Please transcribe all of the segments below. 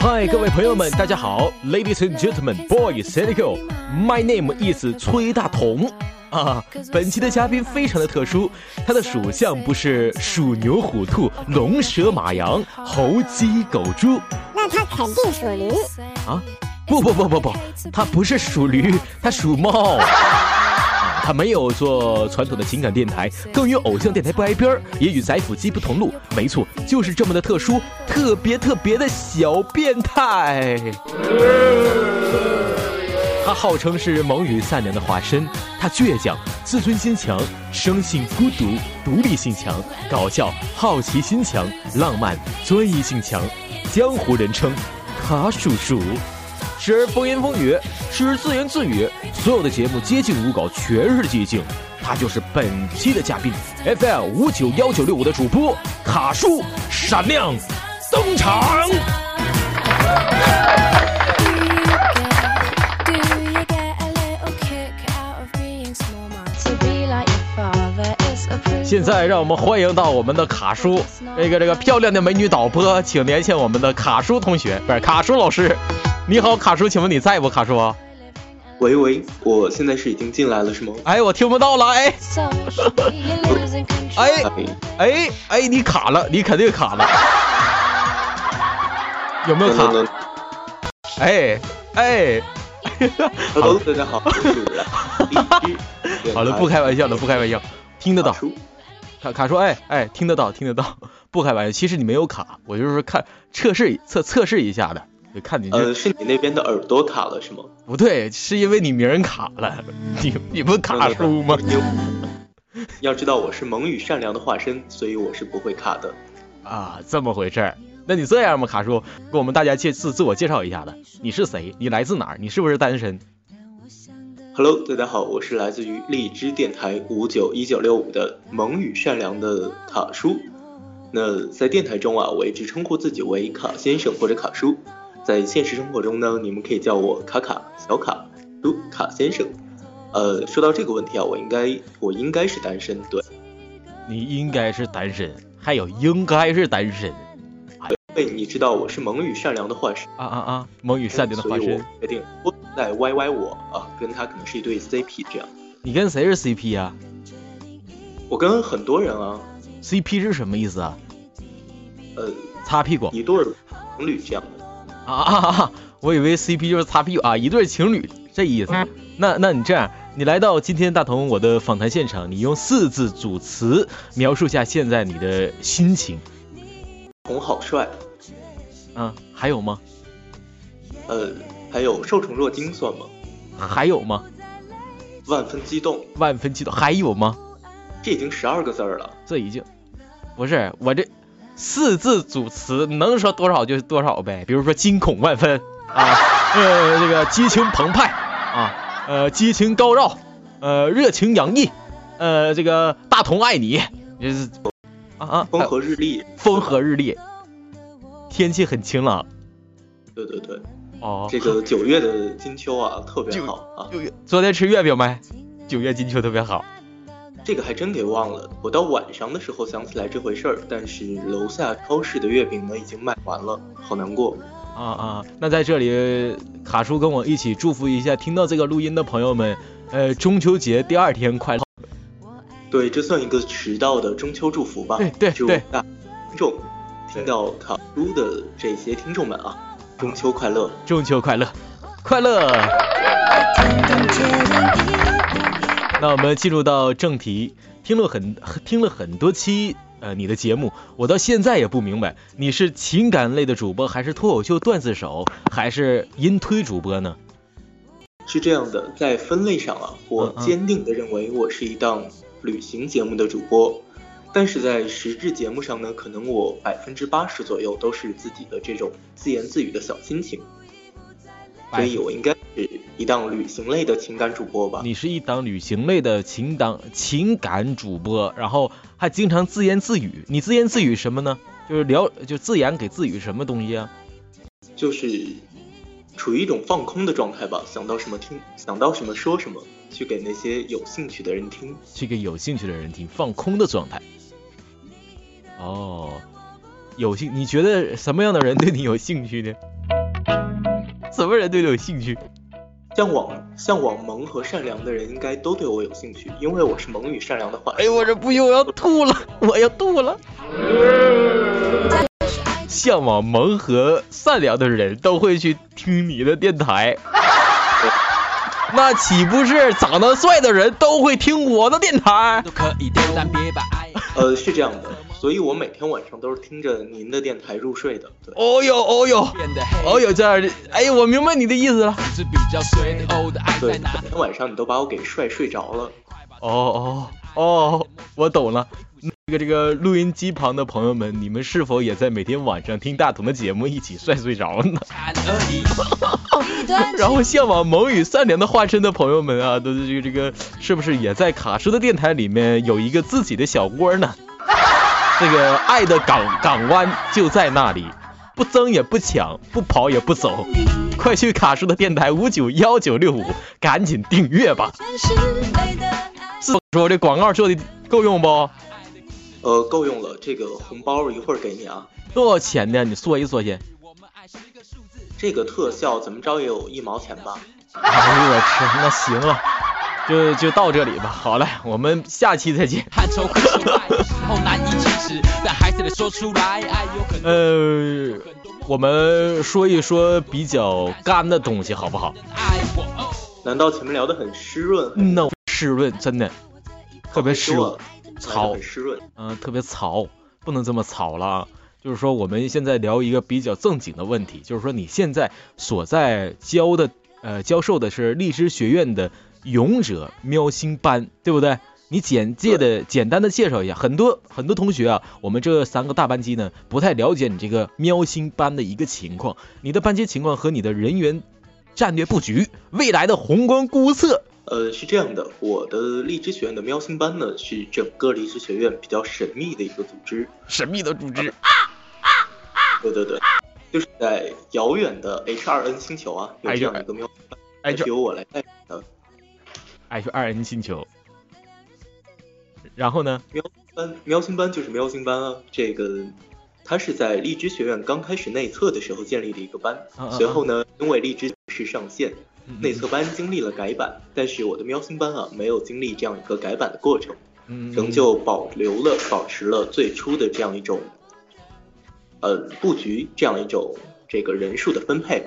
嗨，各位朋友们，大家好，Ladies and gentlemen, boys and girls, my name is 崔大同。啊，本期的嘉宾非常的特殊，他的属相不是鼠牛虎兔龙蛇马羊猴鸡狗猪，那他肯定属驴。啊，不不不不不，他不是属驴，他属猫。他没有做传统的情感电台，更与偶像电台不挨边儿，也与载腐机不同路。没错，就是这么的特殊，特别特别的小变态。他号称是萌与善良的化身，他倔强、自尊心强、生性孤独、独立性强、搞笑、好奇心强、浪漫、专一性强，江湖人称卡叔叔。时而风言风语，时而自言自语，所有的节目接近无稿，全是寂静。他就是本期的嘉宾，FL 五九幺九六五的主播卡叔闪亮登场。现在让我们欢迎到我们的卡叔，这个这个漂亮的美女导播，请连线我们的卡叔同学，不是卡叔老师。你好，卡叔，请问你在不？卡叔，喂喂，我现在是已经进来了是吗？哎，我听不到了，哎，哎哎哎，你卡了，你肯定卡了，有没有卡？哎哎，Hello，大家好，好了，不开玩笑了，不开玩笑，听得到。卡卡说，哎哎，听得到，听得到，不开玩笑。其实你没有卡，我就是看测试测测试一下的，就看你。呃，是你那边的耳朵卡了是吗？不对，是因为你名人卡了。你你不卡书吗？要知道我是萌与善良的化身，所以我是不会卡的。啊，这么回事儿。那你这样吧，卡叔，给我们大家介自自我介绍一下子，你是谁？你来自哪儿？你是不是单身？Hello，大家好，我是来自于荔枝电台五九一九六五的萌与善良的卡叔。那在电台中啊，我一直称呼自己为卡先生或者卡叔。在现实生活中呢，你们可以叫我卡卡、小卡、叔、卡先生。呃，说到这个问题啊，我应该我应该是单身，对。你应该是单身，还有应该是单身。对，你知道我是萌与善良的化身啊啊啊！萌与善良的化身，决定不再歪歪我啊，跟他可能是一对 CP 这样。你跟谁是 CP 呀？我跟很多人啊。CP 是什么意思啊？呃，擦屁股。一对情侣这样的。啊 啊啊！我以为 CP 就是擦屁股啊，一对情侣这意思。那那你这样，你来到今天大同我的访谈现场，你用四字组词描述下现在你的心情。红好帅。嗯，还有吗？呃，还有受宠若惊算吗？还有吗？万分激动，万分激动，还有吗？这已经十二个字了，这已经不是我这四字组词能说多少就是多少呗。比如说惊恐万分啊，呃，这个激情澎湃啊，呃，激情高绕，呃，热情洋溢，呃，这个大同爱你，就是啊啊，风和日丽，风和日丽。天气很晴朗，对对对，哦，这个九月的金秋啊，特别好啊。九月，昨天吃月饼没？九月金秋特别好。这个还真给忘了，我到晚上的时候想起来这回事儿，但是楼下超市的月饼呢已经卖完了，好难过。啊啊，那在这里，卡叔跟我一起祝福一下听到这个录音的朋友们，呃，中秋节第二天快乐。对，这算一个迟到的中秋祝福吧。对对对，听众。听到卡叔的这些听众们啊，中秋快乐！中秋快乐，快乐！那我们进入到正题，听了很听了很多期呃你的节目，我到现在也不明白你是情感类的主播，还是脱口秀段子手，还是音推主播呢？是这样的，在分类上啊，我坚定的认为我是一档旅行节目的主播。但是在实质节目上呢，可能我百分之八十左右都是自己的这种自言自语的小心情，所以我应该是一档旅行类的情感主播吧？你是一档旅行类的情档情感主播，然后还经常自言自语。你自言自语什么呢？就是聊，就自言给自语什么东西啊？就是处于一种放空的状态吧，想到什么听，想到什么说什么，去给那些有兴趣的人听，去给有兴趣的人听，放空的状态。哦，有兴？你觉得什么样的人对你有兴趣呢？什么人对你有兴趣？向往向往萌和善良的人应该都对我有兴趣，因为我是萌与善良的化身。哎呦，我这不行，我要吐了，我要吐了。向往萌和善良的人都会去听你的电台，那岂不是长得帅的人都会听我的电台？呃，是这样的，所以我每天晚上都是听着您的电台入睡的。对，哦哟哦哟，哦哟这样的，哎呀，我明白你的意思了。对，每天晚上你都把我给帅睡着了。哦哦哦，我懂了。这个这个录音机旁的朋友们，你们是否也在每天晚上听大同的节目一起帅睡着呢？然后向往萌与善良的化身的朋友们啊，都是这个这个，是不是也在卡叔的电台里面有一个自己的小窝呢？这个爱的港港湾就在那里，不争也不抢，不跑也不走，快去卡叔的电台五九幺九六五，赶紧订阅吧。是说这广告做的够用不？呃，够用了，这个红包一会儿给你啊。多少钱呢？你说一说去。这个特效怎么着也有一毛钱吧？哎呦我去，那行了，就就到这里吧。好嘞，我们下期再见。呃，我们说一说比较干的东西好不好？难道前面聊的很湿润？no，湿润，真的特别湿润。糙，湿润，嗯，特别糙，不能这么糙了。就是说，我们现在聊一个比较正经的问题，就是说，你现在所在教的，呃，教授的是荔枝学院的勇者喵星班，对不对？你简介的简单的介绍一下，很多很多同学啊，我们这三个大班级呢，不太了解你这个喵星班的一个情况，你的班级情况和你的人员战略布局，未来的宏观估测。呃，是这样的，我的荔枝学院的喵星班呢，是整个荔枝学院比较神秘的一个组织，神秘的组织。啊啊啊对对对，就是在遥远的 H2N 星球啊，有这样一个喵星班，是由我来带的。H2N 星球。然后呢？喵班，喵星班就是喵星班啊，这个它是在荔枝学院刚开始内测的时候建立的一个班，随后呢，因为荔枝是上线。内测班经历了改版，但是我的喵星班啊没有经历这样一个改版的过程，仍旧保留了、保持了最初的这样一种，呃布局，这样一种这个人数的分配。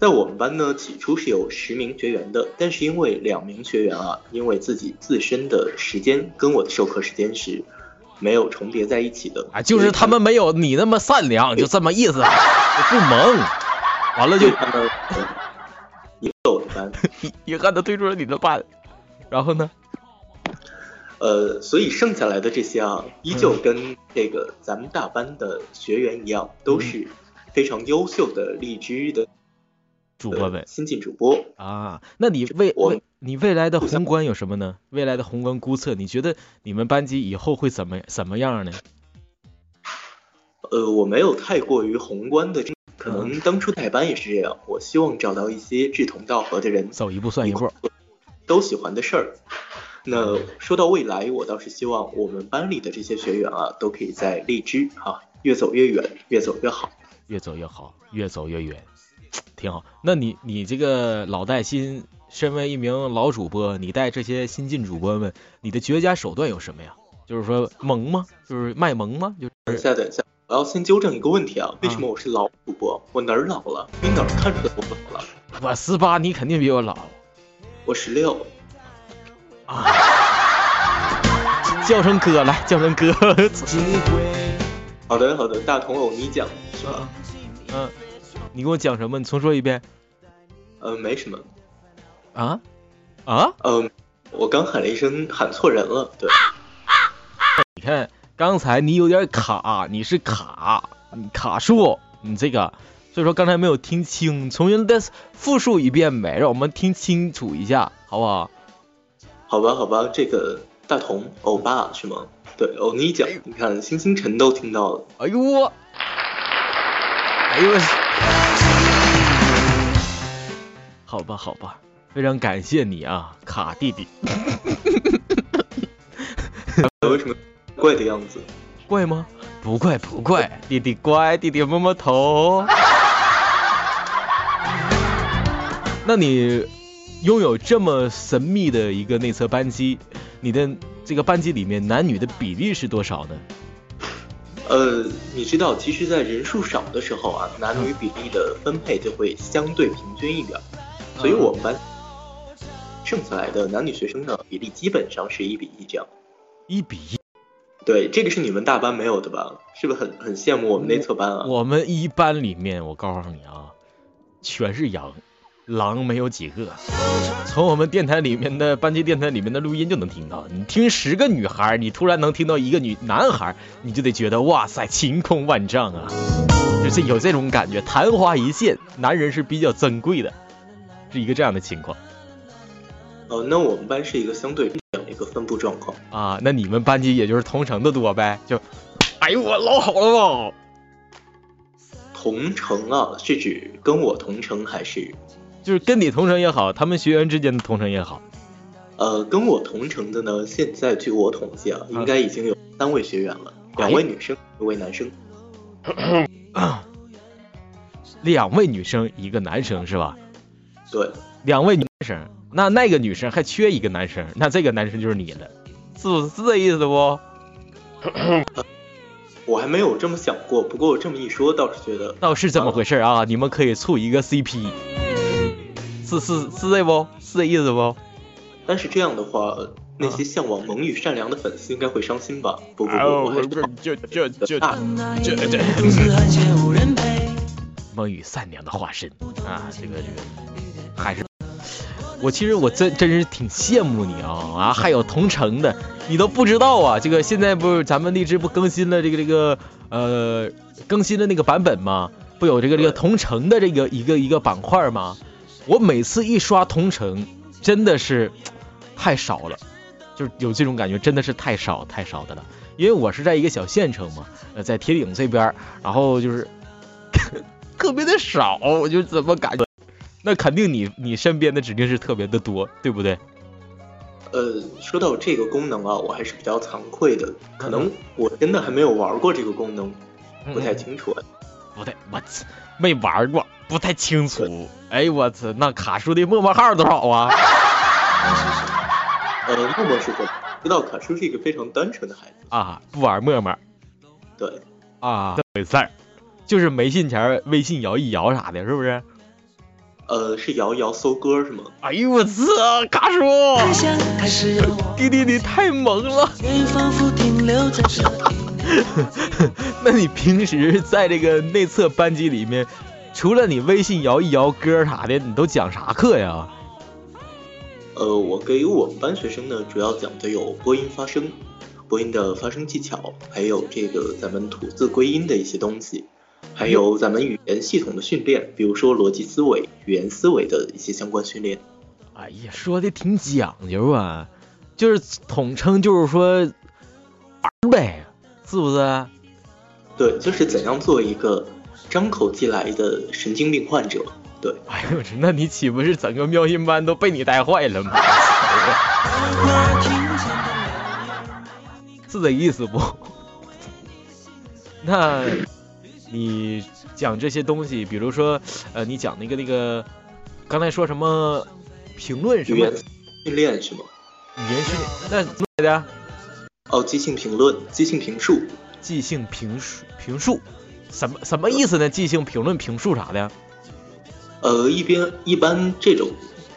在我们班呢，起初是有十名学员的，但是因为两名学员啊，因为自己自身的时间跟我的授课时间是没有重叠在一起的啊，就是他们没有你那么善良，就这么意思，不萌，完了就。你我的班，遗憾的退出了你的班，然后呢？呃，所以剩下来的这些啊，依旧跟这个咱们大班的学员一样，都是非常优秀的荔枝的主播们，新晋主播啊。那你未未你未来的宏观有什么呢？未来的宏观估测，你觉得你们班级以后会怎么怎么样呢？呃，我没有太过于宏观的。可能当初带班也是这样，我希望找到一些志同道合的人，走一步算一步，都喜欢的事儿。那说到未来，我倒是希望我们班里的这些学员啊，都可以在荔枝啊越走越远，越走越好，越走越好，越走越远，挺好。那你你这个老带新，身为一名老主播，你带这些新进主播们，你的绝佳手段有什么呀？就是说萌吗？就是卖萌吗？就等一下，等一下。我要先纠正一个问题啊，为什么我是老主播？我哪儿老了？你哪儿看出来我老了？我十八，你肯定比我老。我十六。啊！叫声哥来，叫声哥。好的，好的，大同偶你讲是吧？嗯，你给我讲什么？你重说一遍。呃，没什么。啊？啊？嗯，我刚喊了一声，喊错人了。对。你看。刚才你有点卡，你是卡，你卡数，你这个，所以说刚才没有听清，重新再复述一遍呗，让我们听清楚一下，好不好？好吧，好吧，这个大同欧巴是吗？对，欧尼酱，你看星星辰都听到了，哎呦我，哎呦我，好吧，好吧，非常感谢你啊，卡弟弟。为什么？怪的样子，怪吗？不怪不怪，弟弟乖，弟弟摸摸头。那你拥有这么神秘的一个内测班机，你的这个班级里面男女的比例是多少呢？呃，你知道，其实，在人数少的时候啊，男女比例的分配就会相对平均一点，所以我们班剩下来的男女学生呢，比例基本上是一比一这样。一比一。对，这个是你们大班没有的吧？是不是很很羡慕我们内测班啊？我们一班里面，我告诉你啊，全是羊。狼没有几个，从我们电台里面的班级电台里面的录音就能听到。你听十个女孩，你突然能听到一个女男孩，你就得觉得哇塞，晴空万丈啊，就是有这种感觉，昙花一现，男人是比较珍贵的，是一个这样的情况。哦，那我们班是一个相对这样一个分布状况啊。那你们班级也就是同城的多呗？就，哎呦我老好了吧？同城啊，是指跟我同城还是？就是跟你同城也好，他们学员之间的同城也好，呃，跟我同城的呢，现在据我统计啊，应该已经有三位学员了，两位女生，一位男生，两位女生，一个男生是吧？对，两位女生，那那个女生还缺一个男生，那这个男生就是你的，是不是这意思不？我还没有这么想过，不过我这么一说，倒是觉得倒是这么回事啊，你们可以处一个 CP。是是是这不？是这意思不？但是这样的话，那些向往萌与善良的粉丝应该会伤心吧？不不不，不不，就就就就就 萌与善良的化身啊！这个这个还是我其实我真真是挺羡慕你啊啊！还有同城的，你都不知道啊！这个现在不是咱们荔枝不更新了这个这个呃更新的那个版本吗？不有这个这个同城的这个一个一个板块吗？我每次一刷同城，真的是太少了，就是有这种感觉，真的是太少太少的了。因为我是在一个小县城嘛，呃，在铁岭这边，然后就是 特别的少，我就怎么感觉？那肯定你你身边的指定是特别的多，对不对？呃，说到这个功能啊，我还是比较惭愧的，可能我真的还没有玩过这个功能，不太清楚。不对，我没玩过。不太清楚，哎我操，那卡叔的陌陌号多少啊？呃，陌陌是不知道，卡叔是一个非常单纯的孩子啊，不玩陌陌。对，啊，这回事儿，就是没信前微信摇一摇啥的，是不是？呃，是摇一摇搜歌是吗？哎呦我操，卡叔，弟弟你太萌了。那你平时在这个内测班级里面？除了你微信摇一摇歌啥的，你都讲啥课呀？呃，我给我们班学生呢，主要讲的有播音发声、播音的发声技巧，还有这个咱们吐字归音的一些东西，还有咱们语言系统的训练，比如说逻辑思维、语言思维的一些相关训练。哎呀，说的挺讲究啊，就是统称就是说玩呗，是不是？对，就是怎样做一个。张口即来的神经病患者，对，哎呦我去，那你岂不是整个妙音班都被你带坏了吗？是这意思不？那，你讲这些东西，比如说，呃，你讲那个那个，刚才说什么评论什么训练是吗？语言训练，那怎么来的？哦，即兴评论，即兴评述，即兴评述，评述。什么什么意思呢？即兴评论、评述啥的？呃，一边一般这种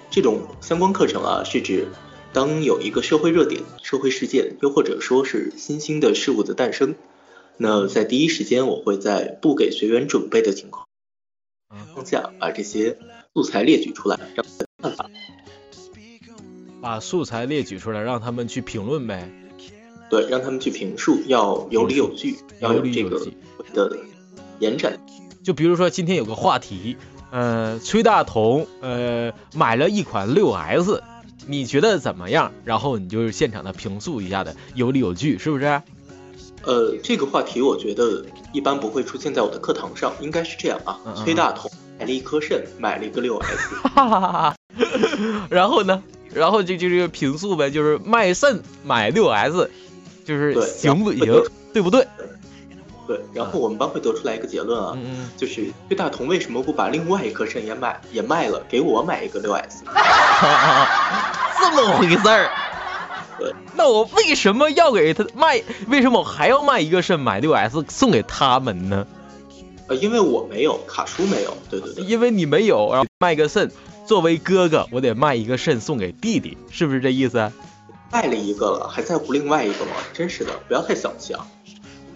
这种相关课程啊，是指当有一个社会热点、社会事件，又或者说是新兴的事物的诞生，那在第一时间，我会在不给学员准备的情况下，把这些素材列举出来，让他们看法。把素材列举出来，让他们去评论呗。对，让他们去评述，要有理有据，要有这个的。延展，就比如说今天有个话题，呃，崔大同，呃，买了一款六 S，你觉得怎么样？然后你就是现场的评述一下的，有理有据，是不是？呃，这个话题我觉得一般不会出现在我的课堂上，应该是这样啊。崔大同买了一颗肾，买了一个六 S，然后呢？然后就就这个评述呗，就是卖肾买六 S，就是行不行？对不对？对，然后我们班会得出来一个结论啊，嗯嗯，就是薛大同为什么不把另外一颗肾也买也卖了，给我买一个六 S？这么回事儿。那我为什么要给他卖？为什么我还要卖一个肾买六 S 送给他们呢？呃，因为我没有，卡叔没有，对对对，因为你没有，然后卖个肾，作为哥哥，我得卖一个肾送给弟弟，是不是这意思？卖了一个了，还在乎另外一个吗？真是的，不要太小气啊！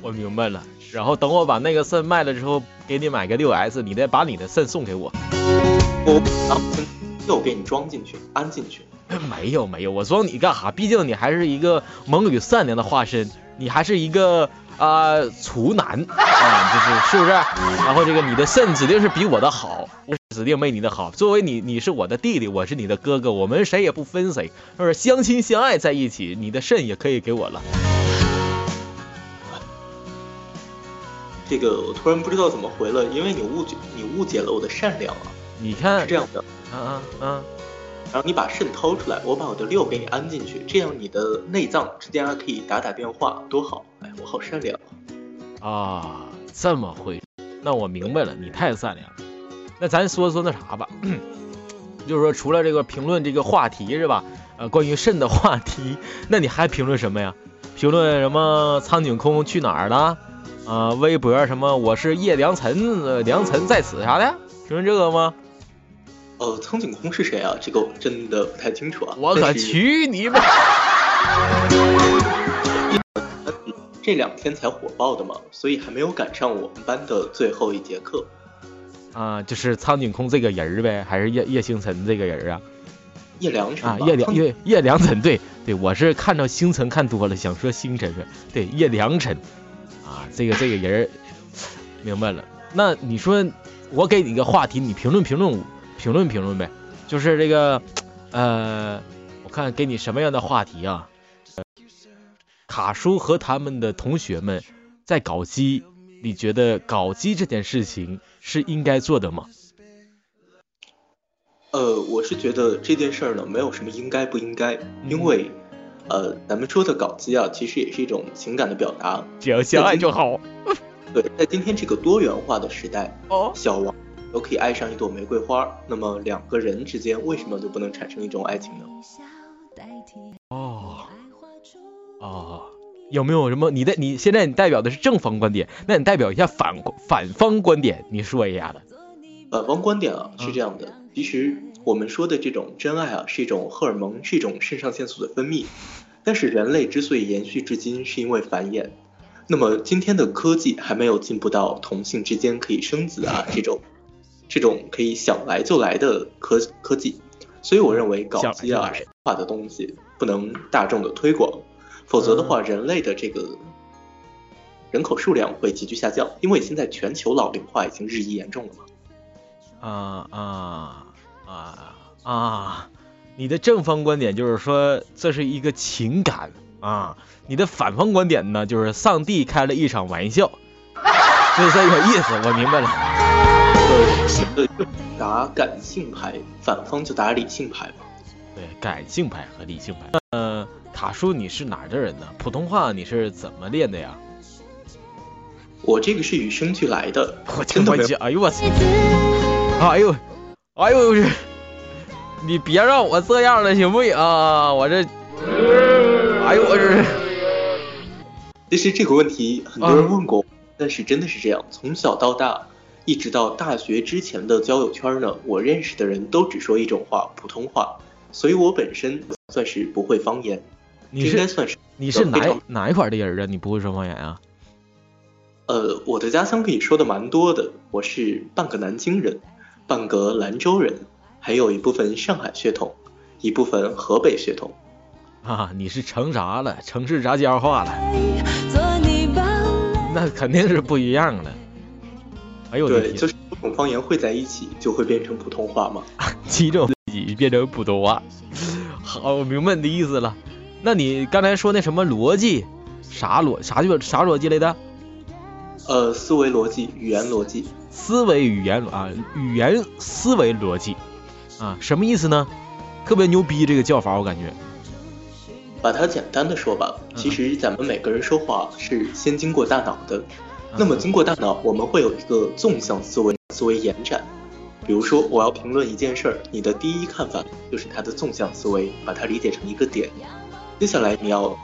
我明白了。然后等我把那个肾卖了之后，给你买个六 S，你再把你的肾送给我。又给你装进去，安进去。没有没有，我装你干哈？毕竟你还是一个萌女善良的化身，你还是一个啊、呃处男啊，就是是不是？然后这个你的肾指定是比我的好，我指定没你的好。作为你，你是我的弟弟，我是你的哥哥，我们谁也不分谁，是不是相亲相爱在一起？你的肾也可以给我了。这个我突然不知道怎么回了，因为你误解你误解了我的善良啊，你看是，这样的。嗯嗯嗯，然后你把肾掏出来，我把我的六给你安进去，这样你的内脏之间还可以打打电话，多好！哎，我好善良啊。啊，这么回，那我明白了，你太善良了。那咱说说那啥吧，就是说除了这个评论这个话题是吧？呃，关于肾的话题，那你还评论什么呀？评论什么苍井空去哪儿了？啊、微博什么我是叶良辰，呃良辰在此啥的？评论这个吗？呃，苍井空是谁啊？这个我真的不太清楚啊。我可但是去你妈！这两天才火爆的嘛，所以还没有赶上我们班的最后一节课。啊，就是苍井空这个人儿呗，还是叶叶星辰这个人儿啊？叶良辰啊，叶良叶叶良辰，对对，我是看到星辰看多了，想说星辰是，对叶良辰，啊，这个这个人，明白了。那你说我给你个话题，你评论评论评论评论呗，就是这个，呃，我看给你什么样的话题啊？卡叔和他们的同学们在搞基，你觉得搞基这件事情是应该做的吗？呃，我是觉得这件事儿呢，没有什么应该不应该，因为，呃，咱们说的搞基啊，其实也是一种情感的表达。只要相爱就好。对，在今天这个多元化的时代，哦，小王都可以爱上一朵玫瑰花，那么两个人之间为什么就不能产生一种爱情呢？哦，哦，有没有什么？你的你现在你代表的是正方观点，那你代表一下反反方观点，你说一下子。反方观点啊嗯是这样的，其实我们说的这种真爱啊，是一种荷尔蒙，是一种肾上腺素的分泌。但是人类之所以延续至今，是因为繁衍。那么今天的科技还没有进步到同性之间可以生子啊这种，这种可以想来就来的科科技。所以我认为搞基啊想来就来神话的东西不能大众的推广，否则的话，人类的这个人口数量会急剧下降，因为现在全球老龄化已经日益严重了嘛。啊啊啊啊！你的正方观点就是说这是一个情感啊，你的反方观点呢就是上帝开了一场玩笑，就 是这个意思，我明白了。呃，打感性牌，反方就打理性牌吧。对，感性牌和理性牌。呃，卡叔你是哪儿的人呢？普通话你是怎么练的呀？我这个是与生俱来的，我真的没哎呦我操！哎呦，哎呦，我去，你别让我这样了，行不行啊？我这，哎呦我这，其实这个问题很多人问过我，但是真的是这样，从小到大，一直到大学之前的交友圈呢，我认识的人都只说一种话，普通话，所以我本身算是不会方言，你应该算是你是哪哪一块的人啊？你不会说方言啊？呃，我的家乡可以说的蛮多的，我是半个南京人，半个兰州人，还有一部分上海血统，一部分河北血统。啊，你是成啥了？城市杂交化了，做你吧。那肯定是不一样的。哎呦我的对，天！就是多种方言汇在一起，就会变成普通话嘛。几种自己变成普通话。好，我明白你的意思了。那你刚才说那什么逻辑，啥逻啥就啥逻辑来的？呃，思维逻辑、语言逻辑，思维语言啊，语言思维逻辑啊，什么意思呢？特别牛逼这个叫法，我感觉。把它简单的说吧，嗯其实咱们每个人说话是先经过大脑的，那么经过大脑，我们会有一个纵向思维思维延展。比如说，我要评论一件事儿，你的第一看法就是它的纵向思维，把它理解成一个点。接下来你要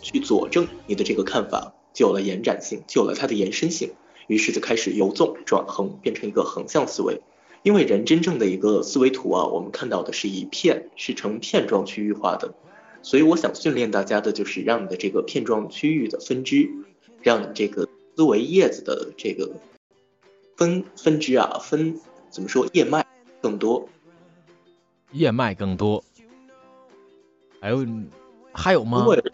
去佐证你的这个看法，就有了延展性，就有了它的延伸性。于是就开始由纵转横，变成一个横向思维。因为人真正的一个思维图啊，我们看到的是一片，是呈片状区域化的。所以我想训练大家的就是让你的这个片状区域的分支，让你这个思维叶子的这个。分分支啊，分怎么说？叶脉更多，叶脉更多。还有还有吗？因为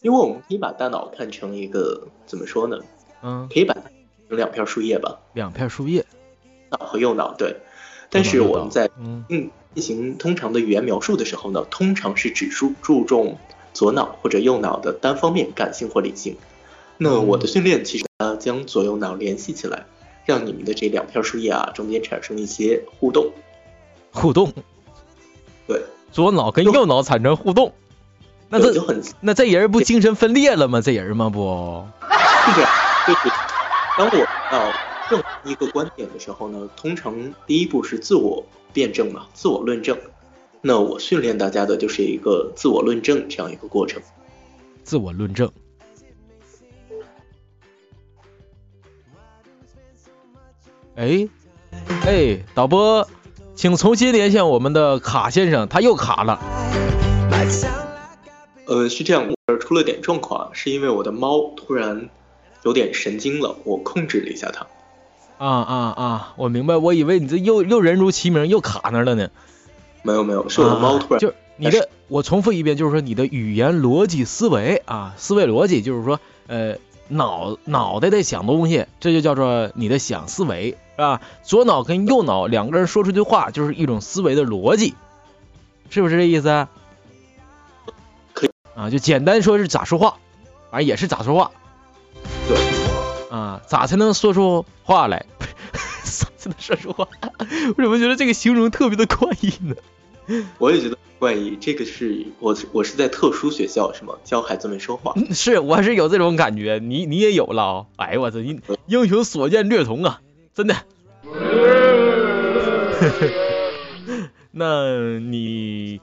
因为我们可以把大脑看成一个怎么说呢？嗯，可以把它成两片树叶吧。两片树叶，脑和右脑对。但是我们在嗯嗯进行通常的语言描述的时候呢，通常是只注注重左脑或者右脑的单方面感性或理性。那我的训练其实呢，将左右脑联系起来。让你们的这两片树叶啊，中间产生一些互动，互动，对，左脑跟右脑产生互动，那这就很那这人不精神分裂了吗？这人吗？不，是这样，就是当我要证一个观点的时候呢，通常第一步是自我辩证嘛，自我论证。那我训练大家的就是一个自我论证这样一个过程，自我论证。哎，哎，导播，请重新连线我们的卡先生，他又卡了。呃，是这样，我出了点状况，是因为我的猫突然有点神经了，我控制了一下他。啊啊啊！我明白，我以为你这又又人如其名，又卡那了呢。没有没有，是我的猫突然。就是你的，我重复一遍，就是说你的语言逻辑思维啊，思维逻辑，就是说，呃，脑脑袋在想东西，这就叫做你的想思维。是吧？左脑跟右脑两个人说出句话，就是一种思维的逻辑，是不是这意思？可以啊，就简单说是咋说话，反正也是咋说话。对。啊，咋才能说出话来？咋才能说出话？我怎么觉得这个形容特别的怪异呢？我也觉得怪异。这个是我我是在特殊学校是吗？教孩子们说话。是，我是有这种感觉。你你也有了啊？哎呦我操！英英雄所见略同啊。真的，那你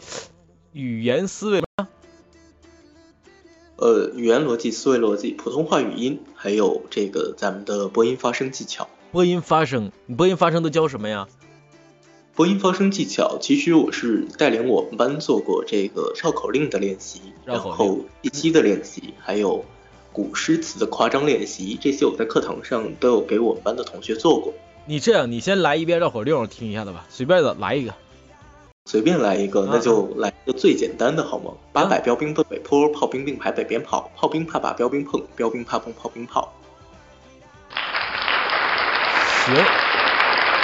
语言思维吗？呃，语言逻辑、思维逻辑、普通话语音，还有这个咱们的播音发声技巧。播音发声，你播音发声都教什么呀？播音发声技巧，其实我是带领我们班做过这个绕口令的练习，然后气息的练习，还有。古诗词的夸张练习，这些我在课堂上都有给我们班的同学做过。你这样，你先来一遍绕口令，我听一下子吧，随便的来一个。随便来一个，那就来一个最简单的，好吗？八百标兵奔北坡，炮兵并排北边跑，炮兵怕把标兵碰，标兵怕碰炮兵炮。行，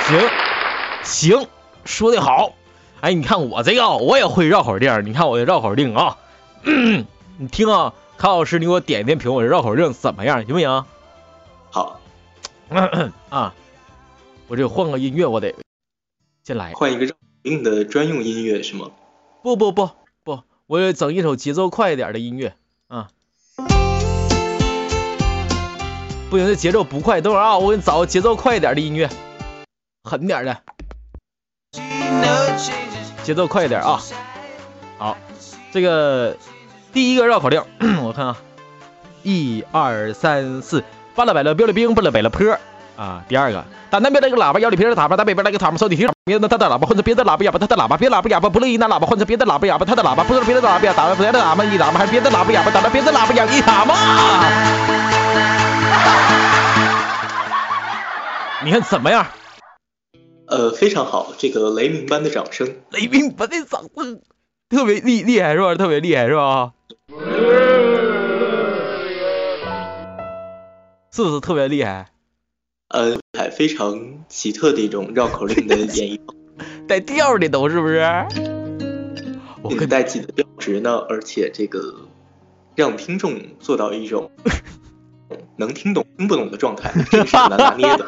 行，行，说的好。哎，你看我这个，我也会绕口令，你看我的绕口令啊，你听啊。康老师，你给我点一点评，我这绕口令怎么样？行不行？好。啊，我这换个音乐，我得先来。换一个绕口令的专用音乐是吗？不不不不，我得整一首节奏快一点的音乐啊。不行，这节奏不快，等会儿啊，我给你找个节奏快一点的音乐，狠点的，节奏快一点啊。好，这个。第一个绕口令，我看啊，一二三四，巴拉百了标了兵，巴拉北了坡啊。第二个，打南边那个喇叭，腰里别的喇叭，打北边那个塔嘛，手里提别的他的喇叭，换成别的喇叭哑巴，他的喇叭，别喇叭哑巴，不乐意拿喇叭换成别的喇叭哑巴，他的喇叭，不是别的喇叭哑巴，打别的喇叭一喇叭，还是别的喇叭哑巴，打了别的喇叭哑一喇叭。你看怎么样？呃，非常好，这个雷鸣般的掌声，雷鸣般的掌声，特别厉厉害是吧？特别厉害是吧？是不是特别厉害？呃，还非常奇特的一种绕口令的 演绎，带调的都是不是？我可带自己的调值呢，而且这个让听众做到一种 能听懂听不懂的状态，这是很难拿捏的。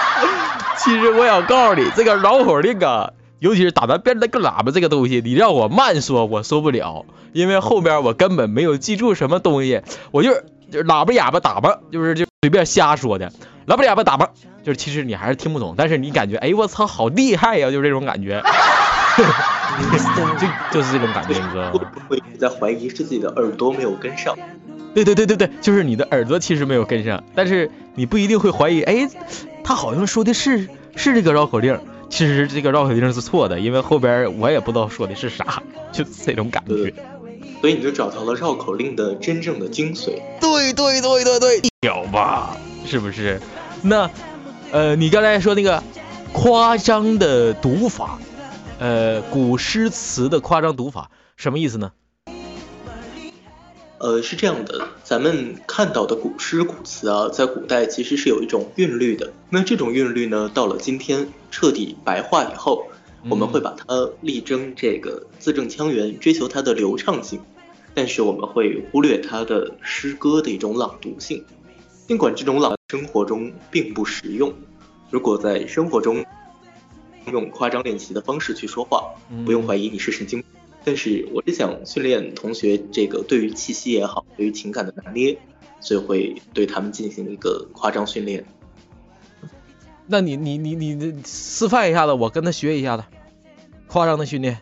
其实我想告诉你，这个绕口令啊。尤其是打咱边那个喇叭这个东西，你让我慢说，我说不了，因为后边我根本没有记住什么东西，我就是就是喇叭哑巴打吧，就是就随便瞎说的，喇叭哑巴打吧，就是其实你还是听不懂，但是你感觉哎我操好厉害呀，就是这种感觉，就就是这种感觉，你知道会吗？在怀疑是自己的耳朵没有跟上？对对对对对，就是你的耳朵其实没有跟上，但是你不一定会怀疑，哎，他好像说的是是这个绕口令，其实这个绕口令是错的，因为后边我也不知道说的是啥，就这种感对觉。所以你就找到了绕口令的真正的精髓。对对对对对，屌吧？是不是？那呃，你刚才说那个夸张的读法，呃，古诗词的夸张读法，什么意思呢？呃，是这样的，咱们看到的古诗古词啊，在古代其实是有一种韵律的。那这种韵律呢，到了今天彻底白化以后，我们会把它力争这个字正腔圆，追求它的流畅性，但是我们会忽略他的诗歌的一种朗读性。尽管这种朗生活中并不实用，如果在生活中用夸张练习的方式去说话，不用怀疑你是神经。但是我是想训练同学这个对于气息也好，对于情感的拿捏，所以会对他们进行一个夸张训练。那你你你你你示范一下子，我跟他学一下子，夸张的训练。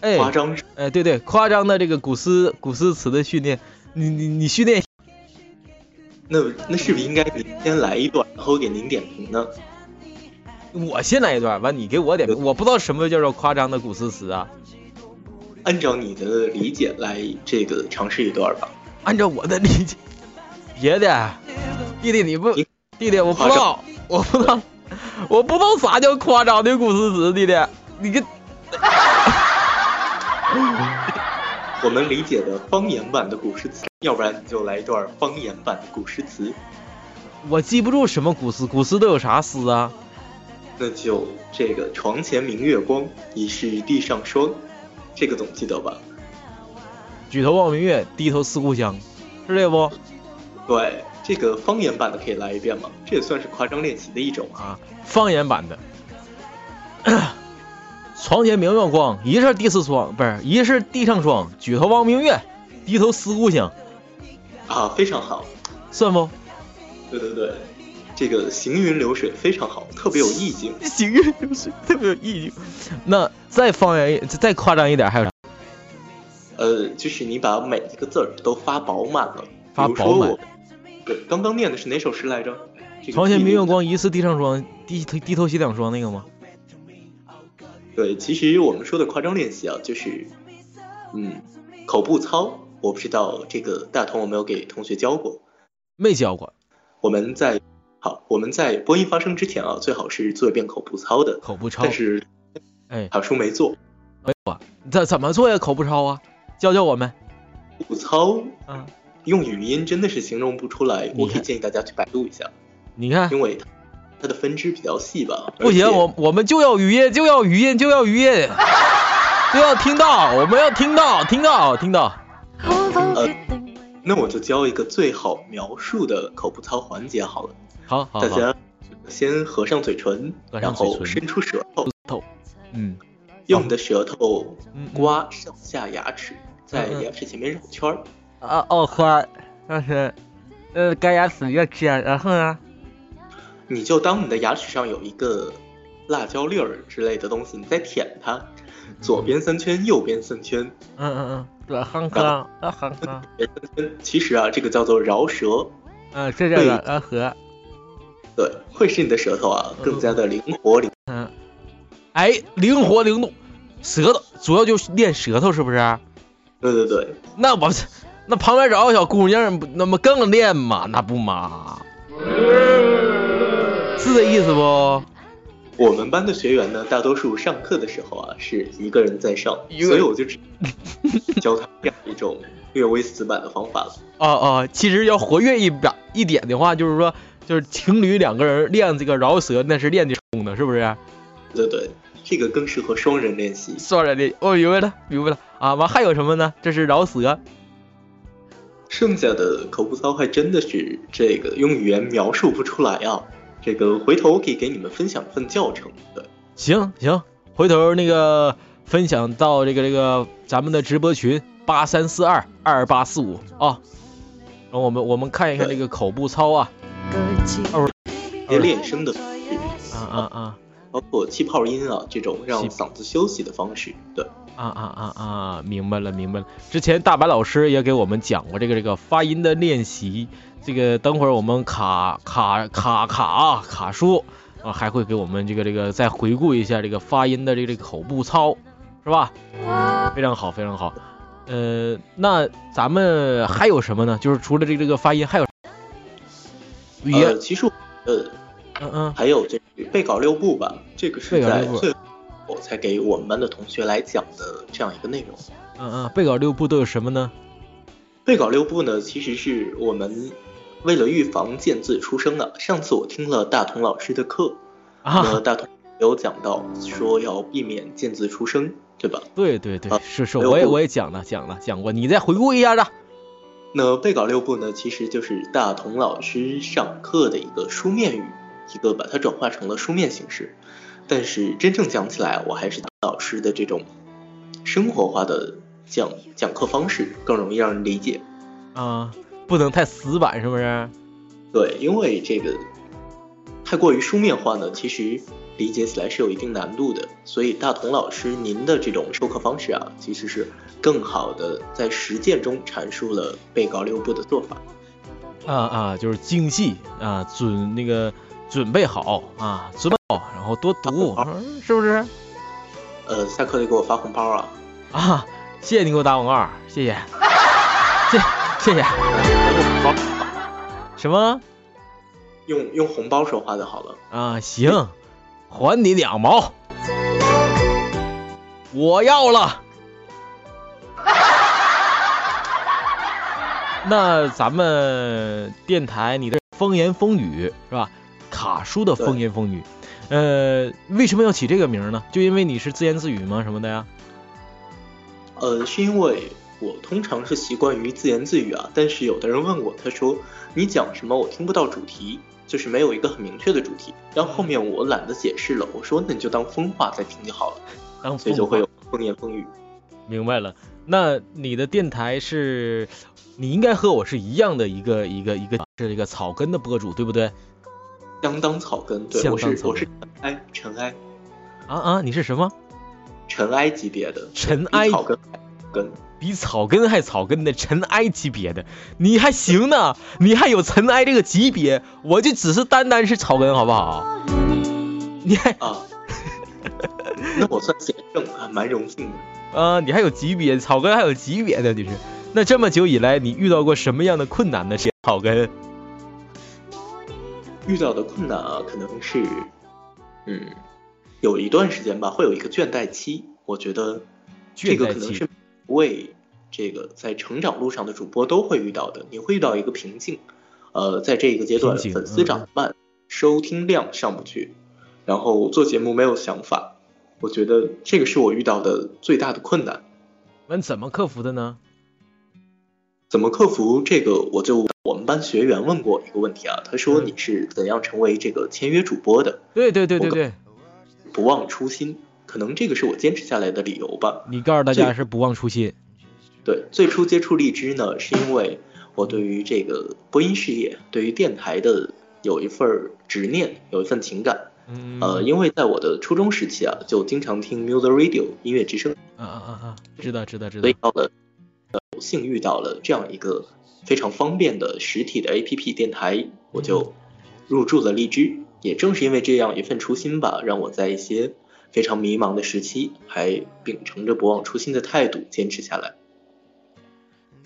哎，夸张哎，对对，夸张的这个古诗古诗词的训练，你你你训练，那那是不是应该你先来一段，然后给您点评呢？我先来一段，完你给我点评，我不知道什么叫做夸张的古诗词啊。按照你的理解来这个尝试一段吧。按照我的理解，别的，弟弟你不，你弟弟我不知道，我不知道，我不知道啥叫夸张的古诗词，弟弟，你个。我们理解的方言版的古诗词，要不然你就来一段方言版的古诗词，我记不住什么古诗，古诗都有啥诗啊？那就这个床前明月光，疑是地上霜，这个总记得吧？举头望明月，低头思故乡，是这不？对，这个方言版的可以来一遍吗？这也算是夸张练习的一种啊。啊，方言版的。床前明月光，疑是地上霜，不是疑是地上霜。举头望明月，低头思故乡，啊，非常好。算不？对对对，这个行云流水非常好，特别有意境。行云流水，特别有意境。那再方言一，再夸张一点，还有啥？呃，就是你把每一个字儿都发饱满了。发饱满。对，刚刚念的是哪首诗来着？这个床前明月光，疑是地上霜。低头低头洗两双那个吗？不对，其实我们说的夸张练习啊，就是，嗯，口部操。我不知道这个大同有没有给同学教过。没教过。我们在好，我们在播音发声之前啊，最好是做一遍口部操的。口部操但。是哎，好叔没做。没有啊？这怎么做呀？口部操啊？教教我们。口部操啊，用语音真的是形容不出来，我可以建议大家去百度一下，你看，因为它它的分支比较细吧。不行，我我们就要语音，就要语音，就要语音，就要听到，我们要听到，听到，听到。呃，那我就教一个最好描述的口部操环节好了。好好好，大家先合上嘴唇，合然后伸出舌头，嗯，用你的舌头刮上下牙齿，在牙齿前面绕圈儿。啊哦呵，但是，呃，该牙齿要吃，然后呢？你就当你的牙齿上有一个辣椒粒儿之类的东西，你在舔它，左边三圈，右边三圈，嗯嗯嗯，对，哼哼，啊哼哼，别三圈。其实啊，这个叫做饶舌，嗯，是这个啊和，对，会使你的舌头啊更加的灵活灵。嗯，哎，灵活灵动，舌头主要就是练舌头，是不是？对对对，那我那旁边找个小姑娘，不那么更练嘛？那不嘛？是这意思不？我们班的学员呢，大多数上课的时候啊是一个人在上，所以我就只教他这样一种略微死板的方法了。哦哦，其实要活跃一点一点的话，就是说，就是情侣两个人练这个饶舌，那是练的功的，是不是？对对，这个更适合双人练习。双人练，我、明白了，明白了啊。完还有什么呢？这是饶舌，剩下的口部操还真的是这个用语言描述不出来啊。这个回头可以给你们分享一份教程。对，行行，回头那个分享到这个这个咱们的直播群八三四二二八四五啊。然后我们我们看一看这个口部操啊，一些练声的啊啊啊，包括气泡音啊这种让嗓子休息的方式。对，啊啊啊啊！明白了，明白了。之前大白老师也给我们讲过这个这个发音的练习，这个等会儿我们卡卡卡卡啊卡叔啊还会给我们这个这个再回顾一下这个发音的这个这个口部操，是吧？非常好，非常好。呃，那咱们还有什么呢？就是除了这个这个发音，还有语言呃，，其实呃嗯嗯还有这个背稿六部吧，这个是在最后才给我们班的同学来讲的这样一个内容。嗯嗯，背稿六部都有什么呢？背稿六部呢，其实是我们为了预防见字出声的。上次我听了大同老师的课，那啊，大同有讲到说要避免见字出声，对吧？对对对啊，是是，我也我也讲了讲了讲过，你再回顾一下的。那背稿六部呢，其实就是大同老师上课的一个书面语，一个把它转化成了书面形式。但是真正讲起来，我还是老师的这种生活化的讲讲课方式更容易让人理解。啊，不能太死板，是不是？对，因为这个太过于书面化呢，其实理解起来是有一定难度的。所以大同老师您的这种授课方式啊，其实是更好的在实践中阐述了被告六部的做法。啊啊，就是精细啊，准那个准备好啊，准备好，然后多读，嗯是不是？呃，下课得给我发红包啊！啊，谢谢你给我打广告，谢谢，谢谢谢。什么用用红包说话就好了。啊？行，还你两毛，我要了。那咱们电台你的风言风语是吧？卡叔的风言风语，呃，为什么要起这个名儿呢？就因为你是自言自语吗？什么的呀？呃，是因为我通常是习惯于自言自语啊，但是有的人问我，他说你讲什么我听不到主题，就是没有一个很明确的主题。然后后面我懒得解释了，我说那你就当风话在听就好了，当所以就会有风言风语。明白了。那你的电台是，你应该和我是一样的一个一个一个是一个草根的博主，对不对？相当草根，对相我是我是尘埃尘埃啊啊，你是什么？尘埃级别的，尘埃草根还根。比草根还草根的尘埃级别的，你还行呢，你还有尘埃这个级别，我就只是单单是草根，好不好？你还啊，那我算险胜，还蛮荣幸的。啊，你还有级别，草根还有级别的，你是。那这么久以来，你遇到过什么样的困难呢？是草根？遇到的困难啊，可能是，嗯，有一段时间吧，会有一个倦怠期。我觉得这个可能是为这个在成长路上的主播都会遇到的。你会遇到一个瓶颈，呃，在这一个阶段，粉丝涨得慢，收听量上不去，然后做节目没有想法。我觉得这个是我遇到的最大的困难。那怎么克服的呢？怎么克服这个？我就我们班学员问过一个问题啊，他说嗯你是怎样成为这个签约主播的？对对对对对，不忘初心，可能这个是我坚持下来的理由吧。你告诉大家是不忘初心。对，最初接触荔枝呢，是因为我对于这个播音事业，对于电台的有一份执念，有一份情感。嗯呃，因为在我的初中时期啊，就经常听 Music Radio 音乐之声，啊啊啊啊，知道知道知道所以。到了呃有幸遇到了这样一个非常方便的实体的 APP 电台，我就入驻了荔枝。也正是因为这样一份初心吧，让我在一些非常迷茫的时期，还秉承着不忘初心的态度坚持下来。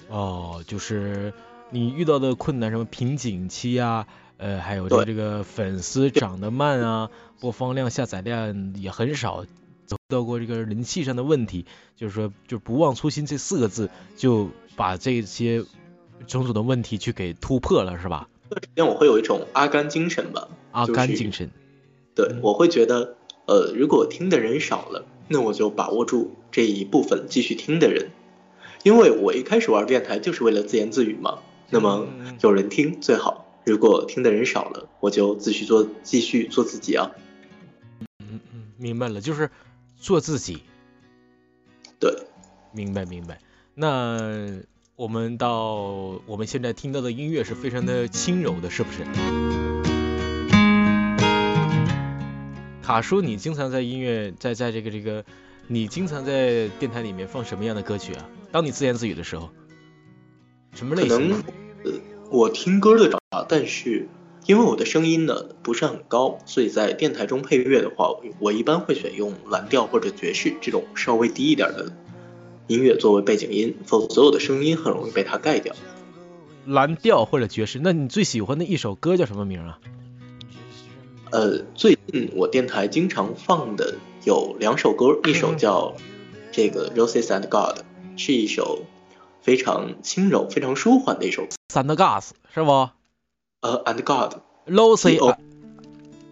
哦，就是你遇到的困难，什么瓶颈期啊，呃，还有这个这个粉丝涨得慢啊，播放量、下载量也很少，遇到过这个人气上的问题，就是说，就不忘初心这四个字，就把这些种种的问题去给突破了，是吧？这段时间我会有一种阿甘精神吧，阿甘精神，对嗯，我会觉得，呃，如果听的人少了，那我就把握住这一部分继续听的人，因为我一开始玩电台就是为了自言自语嘛。那么嗯有人听最好，如果听的人少了，我就继续做继续做自己啊。嗯嗯，明白了，就是做自己，对，明白明白。那我们到我们现在听到的音乐是非常的轻柔的，是不是？卡叔，你经常在音乐在在这个这个，你经常在电台里面放什么样的歌曲啊？当你自言自语的时候，什么类型？可能，我听歌的啊，但是因为我的声音呢不是很高，所以在电台中配乐的话，我一般会选用蓝调或者爵士这种稍微低一点的音乐作为背景音，否则所有的声音很容易被它盖掉。蓝调或者爵士？那你最喜欢的一首歌叫什么名啊？呃，最近我电台经常放的有两首歌，一首叫这个 Roses and God，是一首非常轻柔、非常舒缓的一首。And Gas 是不呃，and God，？Lucy Oh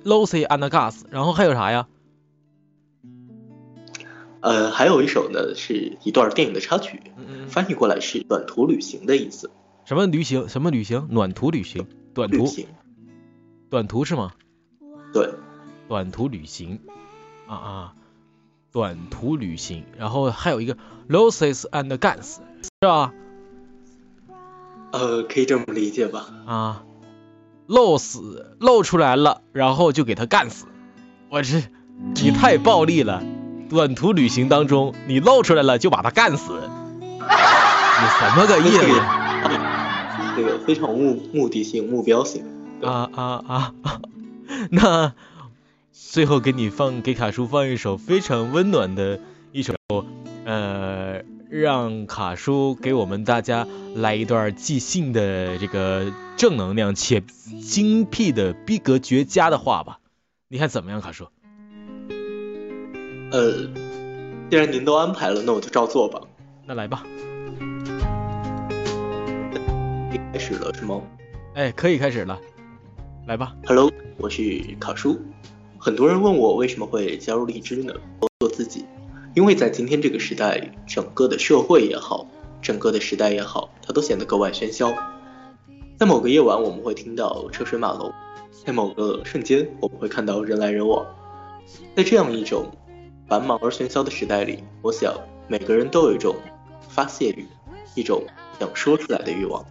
Lucy and Gas，然后还有啥呀？呃，还有一首呢是一段电影的插曲，翻译过来是短途旅行的意思。什么旅行？什么旅行？暖途旅行？短途？旅行，短途是吗？对，短途旅行啊啊，短途旅行，然后还有一个 Losses and Guns 是吧？呃，可以这么理解吧？啊，露死露出来了，然后就给他干死。我这你太暴力了！短途旅行当中，你露出来了就把他干死，你什么个意思？这个非常目目的性、目标性。啊啊啊！啊 那最后给你放给卡叔放一首非常温暖的一首，呃，让卡叔给我们大家来一段即兴的这个正能量且精辟的逼格绝佳的话吧。你看怎么样，卡叔？呃，既然您都安排了，那我就照做吧。那来吧。开始了是吗哎，可以开始了，来吧。？Hello，我是卡叔。很多人问我为什么会加入荔枝呢？做自己，因为在今天这个时代，整个的社会也好，整个的时代也好，它都显得格外喧嚣。在某个夜晚，我们会听到车水马龙；在某个瞬间，我们会看到人来人往。在这样一种繁忙而喧嚣的时代里，我想每个人都有一种发泄欲，一种想说出来的欲望。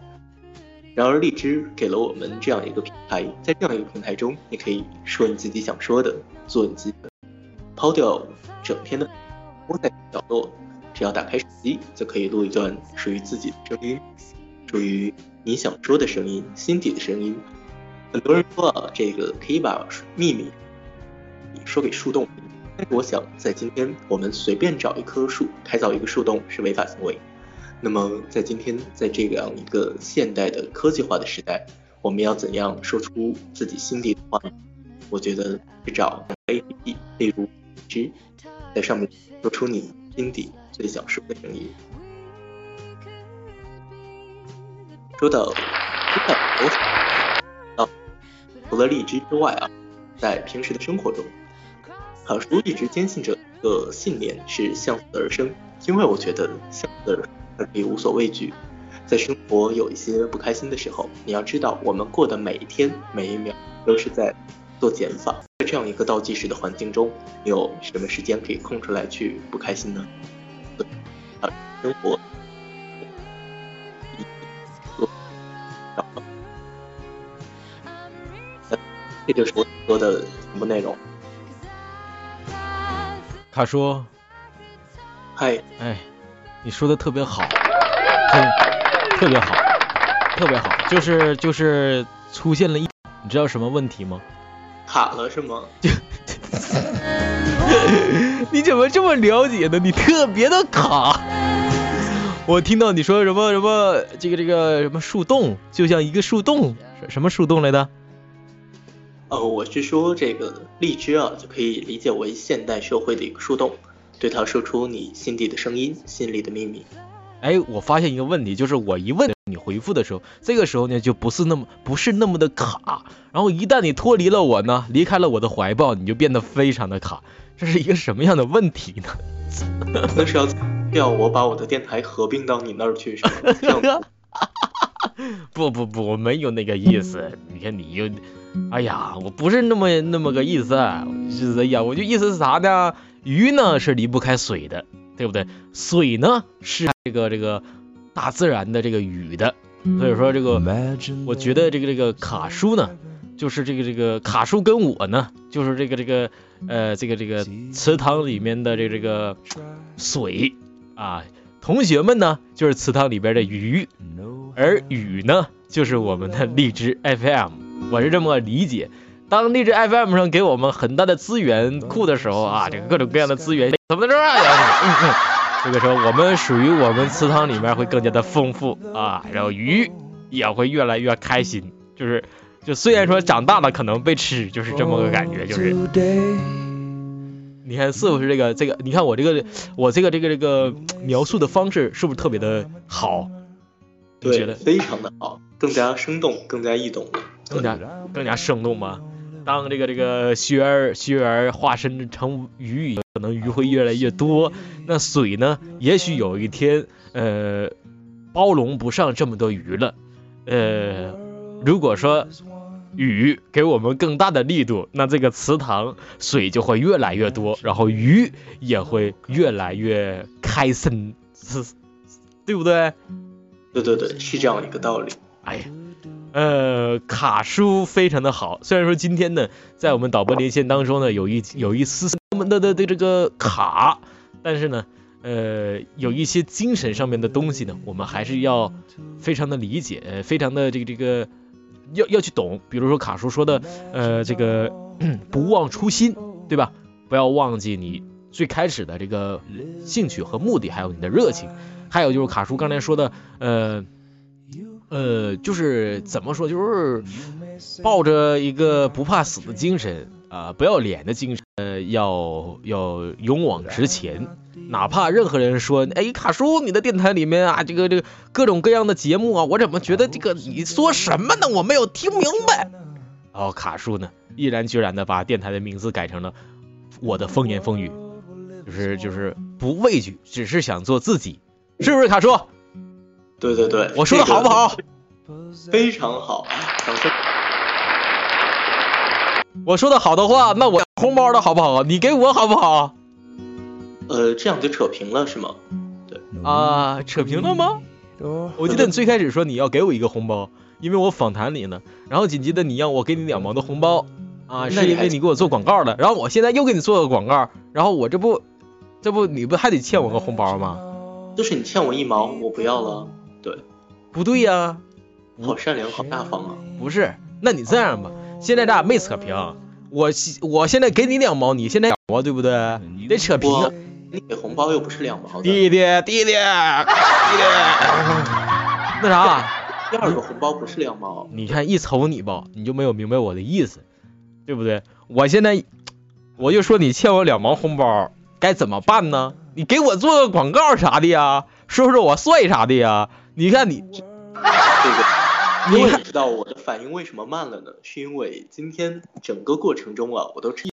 然而，荔枝给了我们这样一个平台，在这样一个平台中，你可以说你自己想说的，做你自己的，抛掉整天的窝在角落，只要打开手机，就可以录一段属于自己的声音，属于你想说的声音，心底的声音。很多人说啊，这个可以把秘密说给树洞，我想，在今天我们随便找一棵树，开凿一个树洞是违法行为。那么，在今天，在这样一个现代的科技化的时代，我们要怎样说出自己心底的话呢？我觉得去找 APP，例如之，在上面说出你心底最想说的声音。说到，说到我啊，除了荔枝之外啊，在平时的生活中，卡叔一直坚信着一个信念是向死而生，因为我觉得向死而生可以无所畏惧。在生活有一些不开心的时候，你要知道，我们过的每一天每一秒都是在做减法。在这样一个倒计时的环境中，你有什么时间可以空出来去不开心呢？啊，生活，做，这就是我说的全部内容。卡叔，嗨，哎，你说的特别好，特特别好，特别好，就是就是出现了一，你知道什么问题吗？卡了是吗？你怎么这么了解呢？你特别的卡。我听到你说什么什么这个这个什么树洞，就像一个树洞，什什么树洞来的？呃，我是说这个荔枝啊，就可以理解为现代社会的一个树洞，对它说出你心底的声音，心里的秘密。哎，我发现一个问题，就是我一问你回复的时候，这个时候呢就不是那么不是那么的卡，然后一旦你脱离了我呢，离开了我的怀抱，你就变得非常的卡，这是一个什么样的问题呢？那是要要我把我的电台合并到你那儿去是吗？不不不，我没有那个意思。你看你又，哎呀，我不是那么那么个意思，是哎呀，我就意思是啥呢？鱼呢是离不开水的，对不对？水呢是这个这个大自然的这个雨的，所以说这个我觉得这个这个卡叔呢，就是这个这个卡叔跟我呢，就是这个这个呃这个这个池塘里面的这个这个水啊，同学们呢就是池塘里边的鱼，而雨呢就是我们的荔枝 FM，我是这么理解。当荔枝 FM 上给我们很大的资源库的时候啊，这个各种各样的资源怎么着啊？嗯嗯，这个时候我们属于我们池塘里面会更加的丰富啊，然后鱼也会越来越开心，就是就虽然说长大了可能被吃，就是这么个感觉，就是你看是不是这个这个？你看我这个我这个这个这个描述的方式是不是特别的好？你觉对，得非常的好，更加生动，更加易懂了。更加更加生动吗？当这个这个学儿学儿化身成鱼可能鱼会越来越多。那水呢？也许有一天，呃，包容不上这么多鱼了。呃，如果说雨给我们更大的力度，那这个池塘水就会越来越多，然后鱼也会越来越开心，是，对不对？对对对，是这样一个道理。哎呀，呃，卡叔非常的好。虽然说今天呢，在我们导播连线当中呢，有一有一丝丝的的的这个卡，但是呢，呃，有一些精神上面的东西呢，我们还是要非常的理解，呃，非常的这个这个要要去懂。比如说卡叔说的，呃，这个不忘初心，对吧？不要忘记你最开始的这个兴趣和目的，还有你的热情。还有就是卡叔刚才说的，呃。呃，就是怎么说，就是抱着一个不怕死的精神啊、不要脸的精神，呃，要要勇往直前，哪怕任何人说，哎，卡叔，你的电台里面啊，这个这个各种各样的节目啊，我怎么觉得这个你说什么呢？我没有听明白。然后卡叔呢，毅然决然的把电台的名字改成了我的风言风语，就是就是不畏惧，只是想做自己，是不是卡叔？对对对，我说的好不好？非常好，掌声。我说的好的话，那我红包的好不好？你给我好不好？呃，这样就扯平了是吗？对啊，扯平了吗？我记得你最开始说你要给我一个红包，因为我访谈你呢，然后紧接着你让我给你两毛的红包，啊，是因为你给我做广告的，然后我现在又给你做个广告，然后我这不，这不你不还得欠我个红包吗？就是你欠我一毛，我不要了。对，不对呀、好善良，好大方啊。不是，那你这样吧，现在咱俩没扯平，我现我现在给你两毛，你现在两毛，对不对？得扯平啊。你给红包又不是两毛的，弟弟，弟弟，弟弟，那啥，第二个红包不是两毛。你看一瞅你吧，你就没有明白我的意思，对不对？我现在我就说你欠我两毛红包，该怎么办呢？你给我做个广告啥的呀，说说我帅啥的呀？你看你，这个，因为你知道我的反应为什么慢了呢？是因为今天整个过程中啊，我都是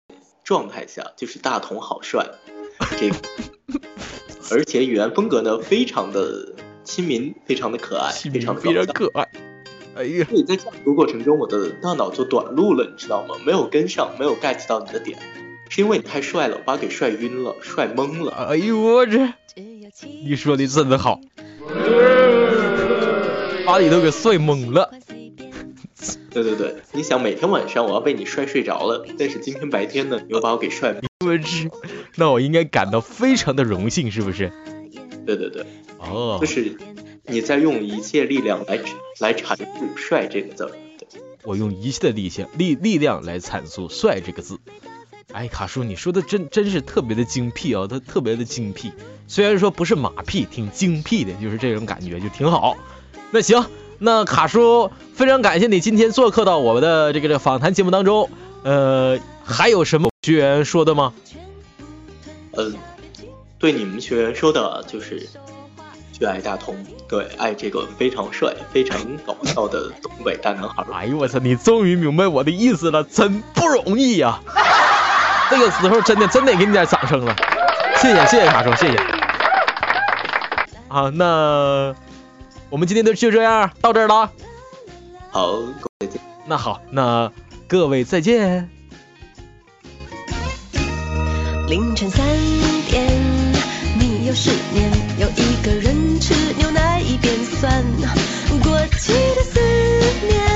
状态下就是大同好帅，这个，而且语言风格呢非常的亲民，非常的可爱，非常的非常。可爱。哎呀，所以在讲述过程中，我的大脑就短路了，你知道吗？没有跟上，没有 get 到你的点，是因为你太帅了，把给帅晕了，帅懵了。哎呦我这，你说的真的好，把你都给帅懵了。对对对，你想每天晚上我要被你帅睡着了，但是今天白天呢，你又把我给帅懵。我去，那我应该感到非常的荣幸，是不是？对对对，哦就，是你在用一切力量来来阐述“帅”这个字我用一切的力量力力量来阐述“帅”这个字。哎，卡叔，你说的真真是特别的精辟啊，他特别的精辟。虽然说不是马屁，挺精辟的，就是这种感觉，就挺好。那行，那卡叔非常感谢你今天做客到我们的这个这个访谈节目当中。呃，还有什么学员说的吗？呃，对你们学员说的就是去爱大同，对，爱这个非常帅、非常搞笑的东北大男孩儿。哎呦我操，你终于明白我的意思了，真不容易呀、这个时候真的真得给你点掌声了，谢谢谢谢卡叔，谢谢。好，那我们今天就就这样到这儿了。好，各位再见。那好，那各位再见。凌晨三点，你又有十年，有一个人吃牛奶一边酸，过期的思念，